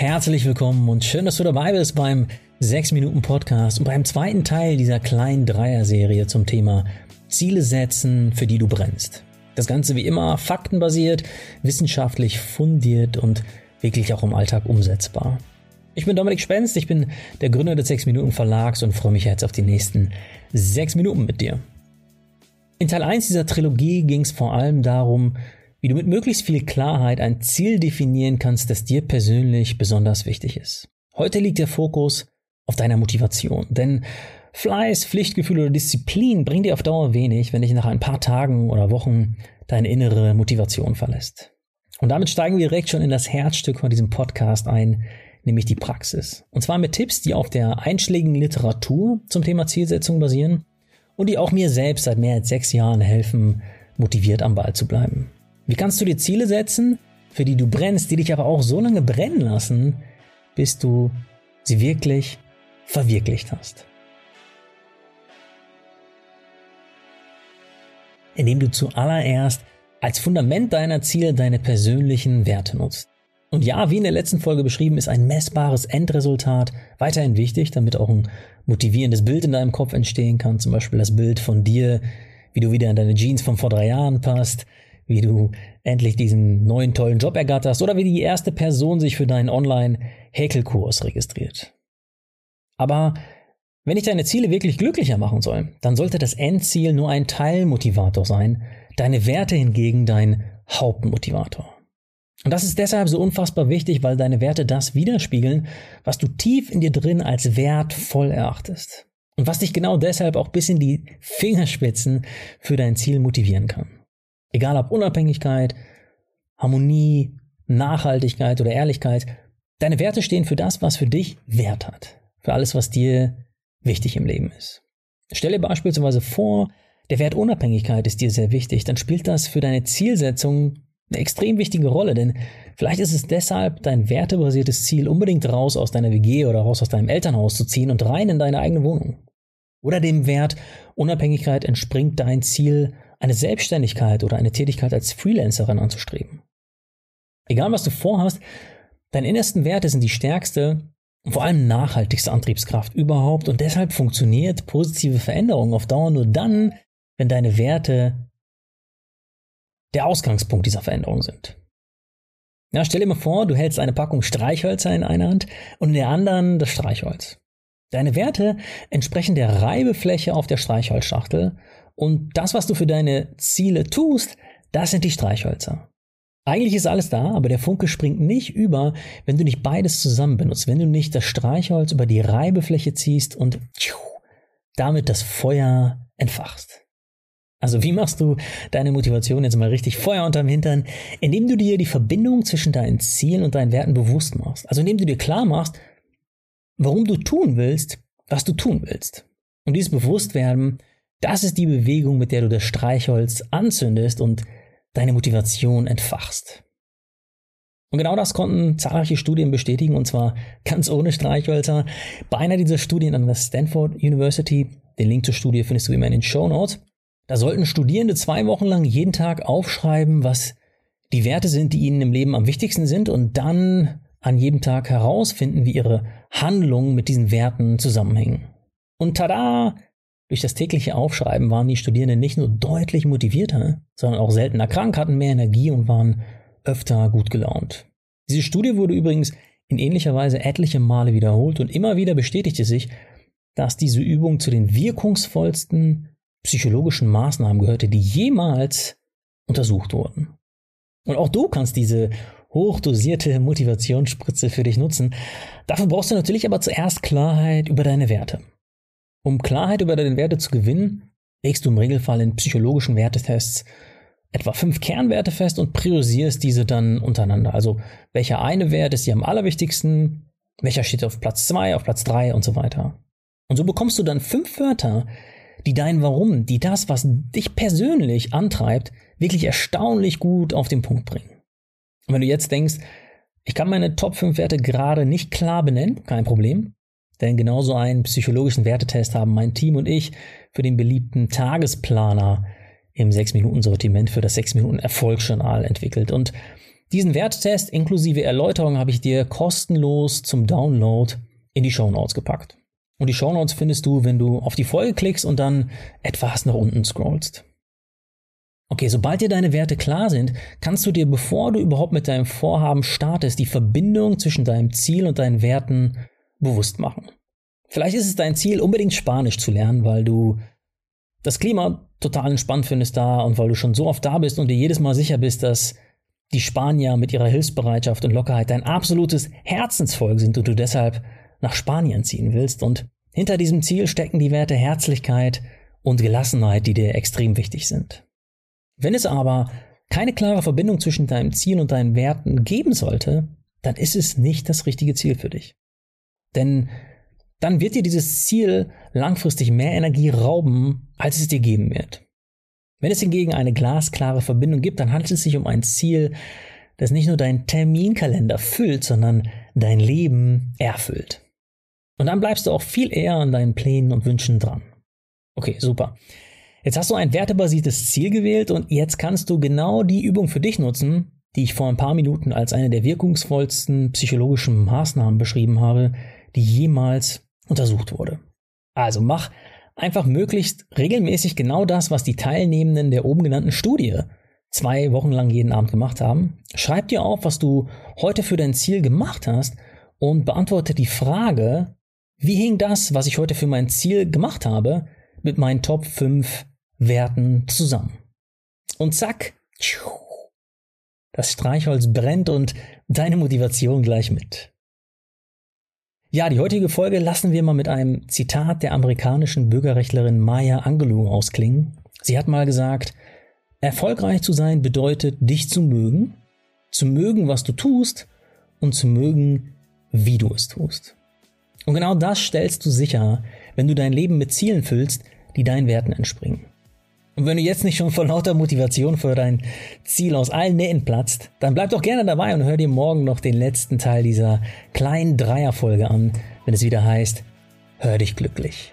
Herzlich willkommen und schön, dass du dabei bist beim 6 Minuten Podcast und beim zweiten Teil dieser kleinen Dreier-Serie zum Thema Ziele setzen, für die du brennst. Das Ganze wie immer faktenbasiert, wissenschaftlich fundiert und wirklich auch im Alltag umsetzbar. Ich bin Dominik Spenst, ich bin der Gründer des 6 Minuten Verlags und freue mich jetzt auf die nächsten 6 Minuten mit dir. In Teil 1 dieser Trilogie ging es vor allem darum, wie du mit möglichst viel Klarheit ein Ziel definieren kannst, das dir persönlich besonders wichtig ist. Heute liegt der Fokus auf deiner Motivation, denn Fleiß, Pflichtgefühl oder Disziplin bringt dir auf Dauer wenig, wenn dich nach ein paar Tagen oder Wochen deine innere Motivation verlässt. Und damit steigen wir direkt schon in das Herzstück von diesem Podcast ein, nämlich die Praxis. Und zwar mit Tipps, die auf der einschlägigen Literatur zum Thema Zielsetzung basieren und die auch mir selbst seit mehr als sechs Jahren helfen, motiviert am Ball zu bleiben. Wie kannst du dir Ziele setzen, für die du brennst, die dich aber auch so lange brennen lassen, bis du sie wirklich verwirklicht hast? Indem du zuallererst als Fundament deiner Ziele deine persönlichen Werte nutzt. Und ja, wie in der letzten Folge beschrieben, ist ein messbares Endresultat weiterhin wichtig, damit auch ein motivierendes Bild in deinem Kopf entstehen kann. Zum Beispiel das Bild von dir, wie du wieder in deine Jeans von vor drei Jahren passt, wie du endlich diesen neuen tollen Job ergatterst oder wie die erste Person sich für deinen Online-Häkelkurs registriert. Aber wenn ich deine Ziele wirklich glücklicher machen soll, dann sollte das Endziel nur ein Teilmotivator sein, deine Werte hingegen dein Hauptmotivator. Und das ist deshalb so unfassbar wichtig, weil deine Werte das widerspiegeln, was du tief in dir drin als wertvoll erachtest. Und was dich genau deshalb auch bis in die Fingerspitzen für dein Ziel motivieren kann. Egal ob Unabhängigkeit, Harmonie, Nachhaltigkeit oder Ehrlichkeit, deine Werte stehen für das, was für dich Wert hat. Für alles, was dir wichtig im Leben ist. Stell dir beispielsweise vor, der Wert Unabhängigkeit ist dir sehr wichtig, dann spielt das für deine Zielsetzung eine extrem wichtige Rolle, denn vielleicht ist es deshalb dein wertebasiertes Ziel, unbedingt raus aus deiner WG oder raus aus deinem Elternhaus zu ziehen und rein in deine eigene Wohnung. Oder dem Wert Unabhängigkeit entspringt dein Ziel, eine Selbstständigkeit oder eine Tätigkeit als Freelancerin anzustreben. Egal was du vorhast, deine innersten Werte sind die stärkste und vor allem nachhaltigste Antriebskraft überhaupt und deshalb funktioniert positive Veränderung auf Dauer nur dann, wenn deine Werte der Ausgangspunkt dieser Veränderung sind. Ja, stell dir mal vor, du hältst eine Packung Streichhölzer in einer Hand und in der anderen das Streichholz. Deine Werte entsprechen der Reibefläche auf der Streichholzschachtel und das, was du für deine Ziele tust, das sind die Streichhölzer. Eigentlich ist alles da, aber der Funke springt nicht über, wenn du nicht beides zusammen benutzt, wenn du nicht das Streichholz über die Reibefläche ziehst und damit das Feuer entfachst. Also wie machst du deine Motivation jetzt mal richtig Feuer unterm Hintern? Indem du dir die Verbindung zwischen deinen Zielen und deinen Werten bewusst machst. Also indem du dir klar machst, warum du tun willst, was du tun willst. Und dieses Bewusstwerden das ist die Bewegung, mit der du das Streichholz anzündest und deine Motivation entfachst. Und genau das konnten zahlreiche Studien bestätigen, und zwar ganz ohne Streichhölzer. Bei einer dieser Studien an der Stanford University, den Link zur Studie findest du immer in den Show Notes, da sollten Studierende zwei Wochen lang jeden Tag aufschreiben, was die Werte sind, die ihnen im Leben am wichtigsten sind, und dann an jedem Tag herausfinden, wie ihre Handlungen mit diesen Werten zusammenhängen. Und tada! Durch das tägliche Aufschreiben waren die Studierenden nicht nur deutlich motivierter, sondern auch seltener krank, hatten mehr Energie und waren öfter gut gelaunt. Diese Studie wurde übrigens in ähnlicher Weise etliche Male wiederholt und immer wieder bestätigte sich, dass diese Übung zu den wirkungsvollsten psychologischen Maßnahmen gehörte, die jemals untersucht wurden. Und auch du kannst diese hochdosierte Motivationsspritze für dich nutzen. Dafür brauchst du natürlich aber zuerst Klarheit über deine Werte. Um Klarheit über deine Werte zu gewinnen, legst du im Regelfall in psychologischen Wertetests etwa fünf Kernwerte fest und priorisierst diese dann untereinander. Also welcher eine Wert ist dir am allerwichtigsten, welcher steht auf Platz zwei, auf Platz drei und so weiter. Und so bekommst du dann fünf Wörter, die dein Warum, die das, was dich persönlich antreibt, wirklich erstaunlich gut auf den Punkt bringen. Und wenn du jetzt denkst, ich kann meine Top 5 Werte gerade nicht klar benennen, kein Problem. Denn genauso einen psychologischen Wertetest haben mein Team und ich für den beliebten Tagesplaner im 6-Minuten-Sortiment für das 6-Minuten-Erfolgsjournal entwickelt. Und Diesen Werttest inklusive Erläuterung habe ich dir kostenlos zum Download in die Show Notes gepackt. Und die Show Notes findest du, wenn du auf die Folge klickst und dann etwas nach unten scrollst. Okay, sobald dir deine Werte klar sind, kannst du dir, bevor du überhaupt mit deinem Vorhaben startest, die Verbindung zwischen deinem Ziel und deinen Werten bewusst machen. Vielleicht ist es dein Ziel, unbedingt Spanisch zu lernen, weil du das Klima total entspannt findest da und weil du schon so oft da bist und dir jedes Mal sicher bist, dass die Spanier mit ihrer Hilfsbereitschaft und Lockerheit dein absolutes Herzensvolk sind und du deshalb nach Spanien ziehen willst. Und hinter diesem Ziel stecken die Werte Herzlichkeit und Gelassenheit, die dir extrem wichtig sind. Wenn es aber keine klare Verbindung zwischen deinem Ziel und deinen Werten geben sollte, dann ist es nicht das richtige Ziel für dich. Denn dann wird dir dieses Ziel langfristig mehr Energie rauben, als es dir geben wird. Wenn es hingegen eine glasklare Verbindung gibt, dann handelt es sich um ein Ziel, das nicht nur deinen Terminkalender füllt, sondern dein Leben erfüllt. Und dann bleibst du auch viel eher an deinen Plänen und Wünschen dran. Okay, super. Jetzt hast du ein wertebasiertes Ziel gewählt und jetzt kannst du genau die Übung für dich nutzen, die ich vor ein paar Minuten als eine der wirkungsvollsten psychologischen Maßnahmen beschrieben habe, die jemals untersucht wurde. Also mach einfach möglichst regelmäßig genau das, was die Teilnehmenden der oben genannten Studie zwei Wochen lang jeden Abend gemacht haben. Schreib dir auf, was du heute für dein Ziel gemacht hast und beantworte die Frage, wie hing das, was ich heute für mein Ziel gemacht habe, mit meinen Top 5 Werten zusammen. Und zack, das Streichholz brennt und deine Motivation gleich mit. Ja, die heutige Folge lassen wir mal mit einem Zitat der amerikanischen Bürgerrechtlerin Maya Angelou ausklingen. Sie hat mal gesagt, erfolgreich zu sein bedeutet, dich zu mögen, zu mögen, was du tust und zu mögen, wie du es tust. Und genau das stellst du sicher, wenn du dein Leben mit Zielen füllst, die deinen Werten entspringen. Und wenn du jetzt nicht schon vor lauter Motivation für dein Ziel aus allen Nähten platzt, dann bleib doch gerne dabei und hör dir morgen noch den letzten Teil dieser kleinen Dreierfolge an, wenn es wieder heißt, hör dich glücklich.